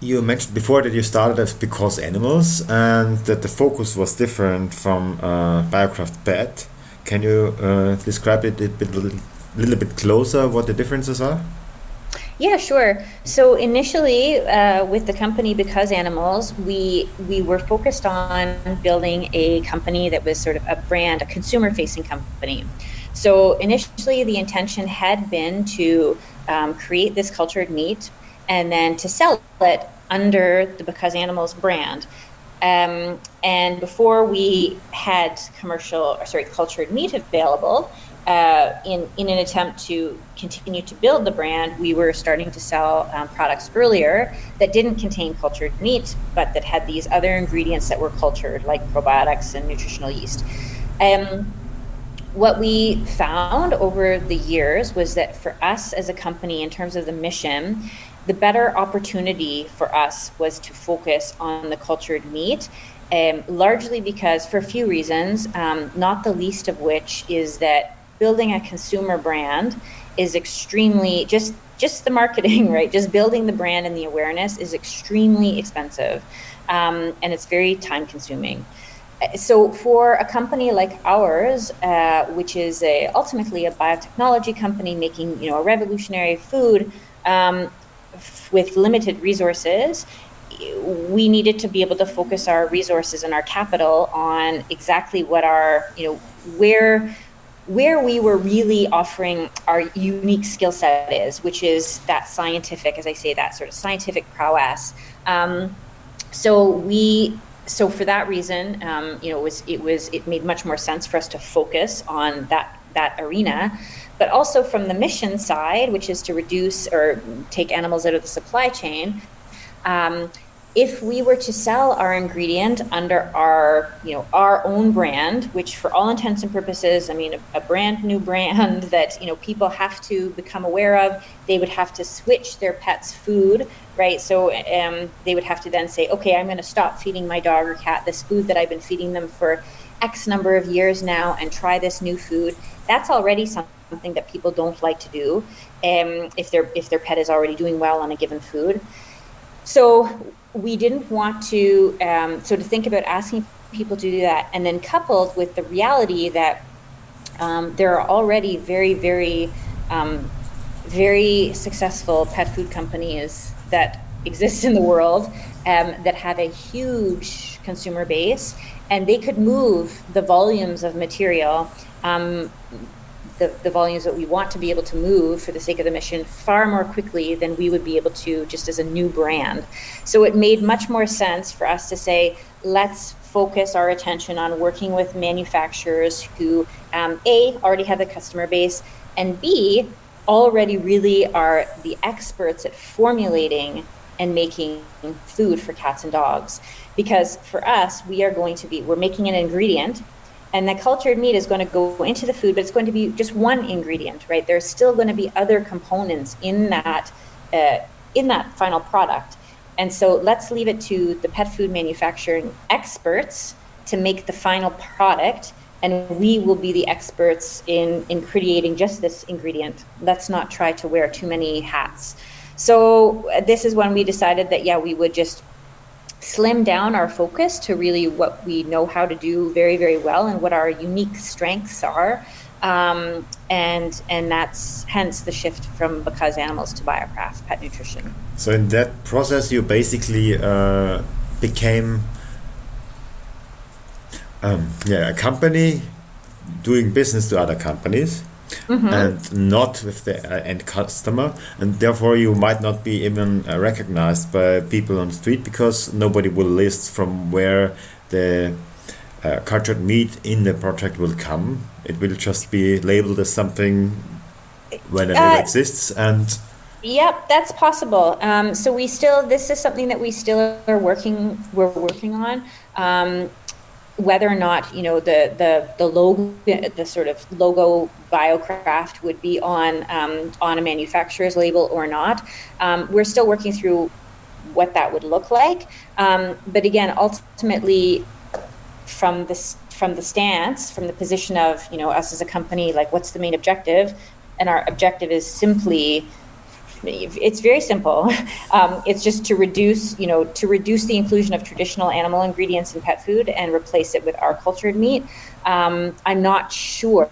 you mentioned before that you started as because animals and that the focus was different from uh, BioCraft Pet. Can you uh, describe it a bit, little, little bit closer what the differences are? Yeah, sure. So initially, uh, with the company Because Animals, we we were focused on building a company that was sort of a brand, a consumer-facing company. So initially, the intention had been to um, create this cultured meat and then to sell it under the Because Animals brand. Um, and before we had commercial, sorry, cultured meat available, uh, in, in an attempt to continue to build the brand, we were starting to sell um, products earlier that didn't contain cultured meat, but that had these other ingredients that were cultured, like probiotics and nutritional yeast. Um, what we found over the years was that for us as a company, in terms of the mission, the better opportunity for us was to focus on the cultured meat um, largely because for a few reasons, um, not the least of which is that building a consumer brand is extremely just just the marketing *laughs* right? Just building the brand and the awareness is extremely expensive um, and it's very time consuming so for a company like ours uh, which is a, ultimately a biotechnology company making you know a revolutionary food um, f- with limited resources we needed to be able to focus our resources and our capital on exactly what our you know where where we were really offering our unique skill set is, which is that scientific, as I say, that sort of scientific prowess. Um, so we, so for that reason, um, you know, it was it was it made much more sense for us to focus on that that arena, but also from the mission side, which is to reduce or take animals out of the supply chain. Um, if we were to sell our ingredient under our you know our own brand which for all intents and purposes i mean a, a, brand new brand *laughs* that you know people have to become aware of they would have to switch their pets food right? So um, they would have to then say okay i'm going to stop feeding my dog or cat this food that i've been feeding them for x number of years now and try this new food. That's already something that people don't like to do um, if their if their pet is already doing well on a given food. So we didn't want to um, so to think about asking people to do that and then coupled with the reality that um, there are already very very um, very successful pet food companies that exist in the world um, that have a huge consumer base and they could move the volumes of material um, the, the volumes that we want to be able to move for the sake of the mission far more quickly than we would be able to just as a new brand. So it made much more sense for us to say, let's focus our attention on working with manufacturers who, um, A, already have the customer base, and B, already really are the experts at formulating and making food for cats and dogs. Because for us, we are going to be, we're making an ingredient and the cultured meat is going to go into the food, but it's going to be just one ingredient, right? There's still going to be other components in that uh, in that final product. And so let's leave it to the pet food manufacturing experts to make the final product and we will be the experts in in creating just this ingredient. Let's not try to wear too many hats. So uh, this is when we decided that yeah, we would just slim down our focus to really what we know how to do very, very well and what our unique strengths are. Um, and and that's hence the shift from because animals to biocraft pet nutrition. So in that process, you basically uh, became um, yeah a company doing business to other companies mm-hmm. and not with the uh, end customer, and therefore you might not be even uh, recognized by people on the street because nobody will list from where the uh, cultured meat in the project will come. It will just be labeled as something when it uh, exists and. Yep, that's possible. Um, so we still, this is something that we still are working, we're working on. Um, whether or not you know the the the logo the sort of logo biocraft would be on um, on a manufacturer's label or not. Um, we're still working through what that would look like. Um, but again ultimately from this from the stance from the position of you know us as a company like what's the main objective? And our objective is simply it's very simple. *laughs* Um, it's just to reduce, you know, to reduce the inclusion of traditional animal ingredients in pet food and replace it with our cultured meat. Um, I'm not sure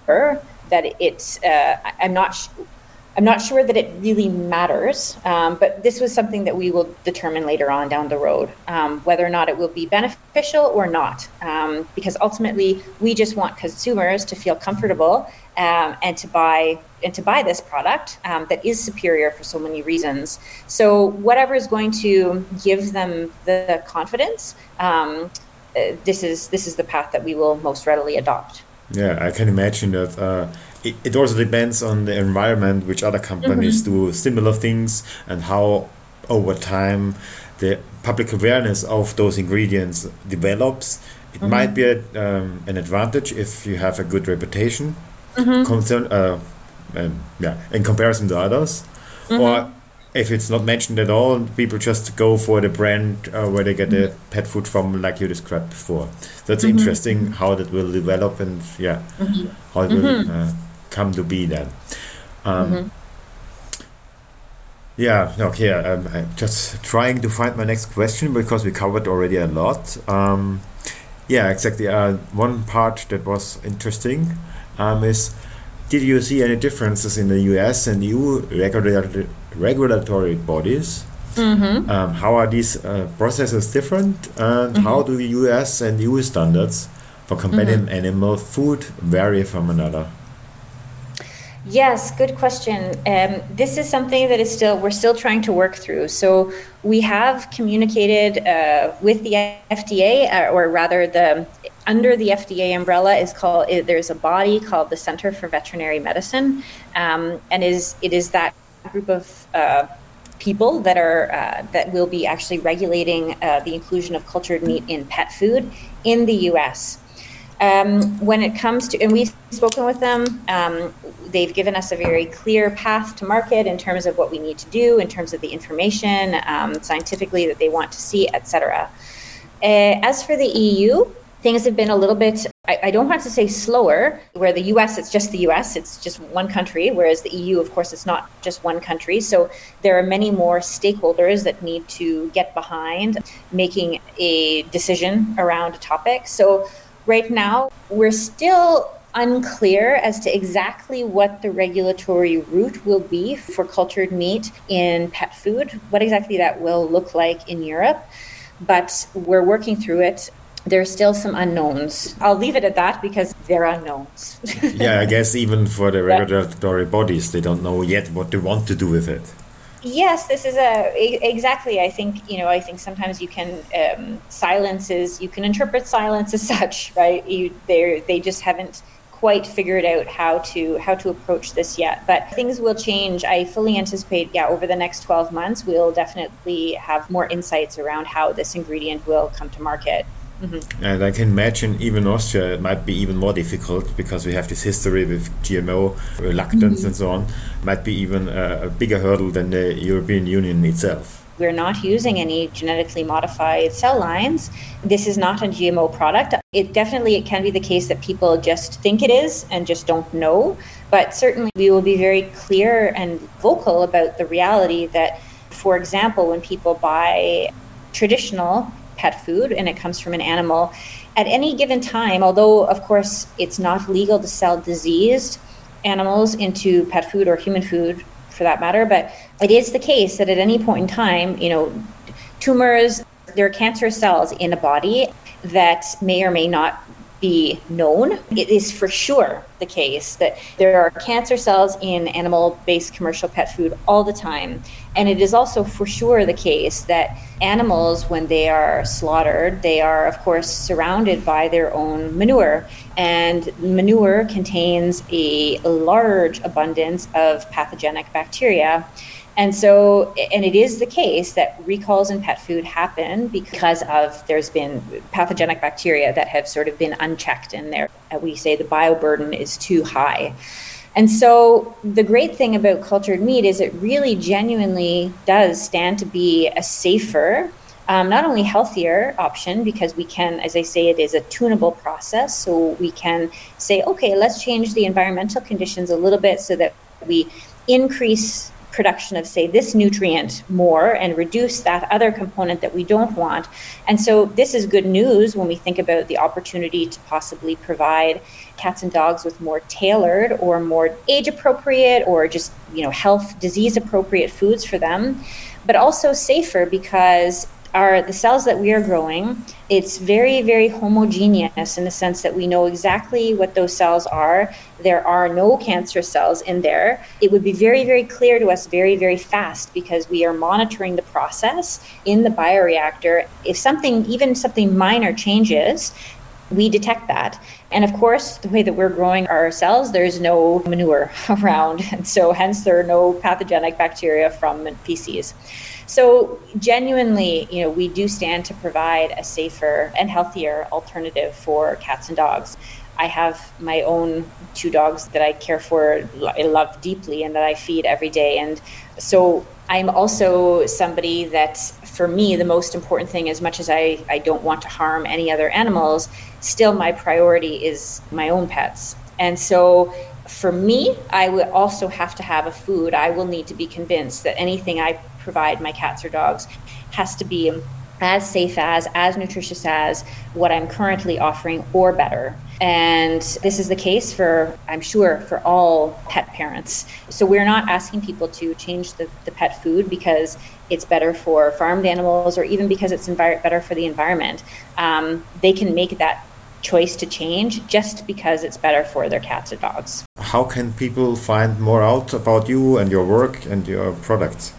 that it's. Uh, I'm not. Sh- I'm not sure that it really matters, um, but this was something that we will determine later on down the road um, whether or not it will be beneficial or not. Um, because ultimately, we just want consumers to feel comfortable um, and to buy and to buy this product um, that is superior for so many reasons. So whatever is going to give them the confidence, um, uh, this is this is the path that we will most readily adopt. Yeah, I can imagine that. Uh, it, it also depends on the environment, which other companies mm-hmm. do similar things, and how over time the public awareness of those ingredients develops. It mm-hmm. might be a, um, an advantage if you have a good reputation, mm-hmm. concern, uh, um, yeah, in comparison to others, mm-hmm. or if it's not mentioned at all, people just go for the brand uh, where they get the mm-hmm. pet food from, like you described before. That's mm-hmm. interesting how that will develop and yeah, mm-hmm. how it will mm-hmm. uh, come to be then. Um, mm-hmm. yeah, okay. Um, I'm just trying to find my next question because we covered already a lot. Um, yeah, exactly. Uh, one part that was interesting um, is did you see any differences in the US and EU regulatory, regulatory bodies? Mm-hmm. Um, how are these uh, processes different, and mm-hmm. how do the US and EU standards for companion mm-hmm. animal food vary from another? Yes, good question. Um, this is something that is still we're still trying to work through. So we have communicated uh, with the FDA, uh, or rather, the under the FDA umbrella is called. There's a body called the Center for Veterinary Medicine, um, and is it is that group of uh, people that are uh, that will be actually regulating uh, the inclusion of cultured meat in pet food in the U.S. Um, when it comes to, and we've spoken with them, um, they've given us a very clear path to market in terms of what we need to do, in terms of the information um, scientifically that they want to see, etc. Uh, as for the EU, things have been a little bit I, I, don't want to say slower where the us it's just the us it's just one country whereas the eu of course it's not just one country. So there are many more stakeholders that need to get behind making a decision around a topic. So Right now, we're still unclear as to exactly what the regulatory route will be for cultured meat in pet food, what exactly that will look like in Europe. But we're working through it. There's still some unknowns. I'll leave it at that because they're unknowns. *laughs* yeah, I guess even for the regulatory bodies, they don't know yet what they want to do with it. Yes, this is a exactly. I think you know. I think sometimes you can um, silences. You can interpret silence as such, right? You they they just haven't quite figured out how to how to approach this yet. But things will change. I fully anticipate. Yeah, over the next twelve months, we'll definitely have more insights around how this ingredient will come to market. Mm-hmm. And I can imagine even Austria it might be even more difficult because we have this history with GMO reluctance mm-hmm. and so on. Might be even a, a bigger hurdle than the European Union itself. We're not using any genetically modified cell lines. This is not a GMO product. It definitely it can be the case that people just think it is and just don't know. But certainly we will be very clear and vocal about the reality that, for example, when people buy traditional pet food and it comes from an animal. At any given time, although of course it's not legal to sell diseased animals into pet food or human food for that matter, but it is the case that at any point in time, you know, tumors, there are cancerous cells in a body that may or may not be known. It is for sure the case that there are cancer cells in animal based commercial pet food all the time. And it is also for sure the case that animals, when they are slaughtered, they are, of course, surrounded by their own manure. And manure contains a large abundance of pathogenic bacteria. And so, and it is the case that recalls in pet food happen because of there's been pathogenic bacteria that have sort of been unchecked in there. We say the bioburden is too high. And so, the great thing about cultured meat is it really genuinely does stand to be a safer, um, not only healthier option, because we can, as I say, it is a tunable process. So, we can say, okay, let's change the environmental conditions a little bit so that we increase production of, say, this nutrient more and reduce that other component that we don't want. And so, this is good news when we think about the opportunity to possibly provide cats and dogs with more tailored or more age appropriate or just, you know, health, disease appropriate foods for them, but also safer because are the cells that we are growing. It's very very homogeneous in the sense that we know exactly what those cells are. There are no cancer cells in there. It would be very very clear to us very very fast because we are monitoring the process in the bioreactor. If something even something minor changes we detect that. And of course, the way that we're growing our cells, there's no manure *laughs* around. And so, hence, there are no pathogenic bacteria from feces. So genuinely, you know, we do stand to provide a safer and healthier alternative for cats and dogs. I have my own two dogs that I care for, I love deeply, and that I feed every day. And so I'm also somebody that, for me, the most important thing, as much as I, I don't want to harm any other animals, still my priority is my own pets. And so for me, I would also have to have a food. I will need to be convinced that anything I provide my cats or dogs has to be as safe as, as nutritious as what I'm currently offering or better. And this is the case for, I'm sure, for all pet parents. So we're not asking people to change the, the pet food because it's better for farmed animals or even because it's envir- better for the environment. Um, they can make that choice to change just because it's better for their cats or dogs. How can people find more out about you and your work and your products?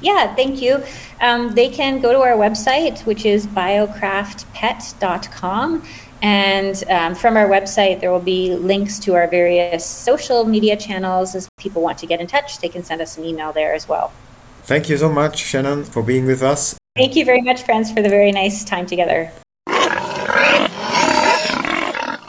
Yeah, thank you. Um, they can go to our website, which is biocraftpet.com. And um, from our website, there will be links to our various social media channels. As people want to get in touch, they can send us an email there as well. Thank you so much, Shannon, for being with us. Thank you very much, friends, for the very nice time together.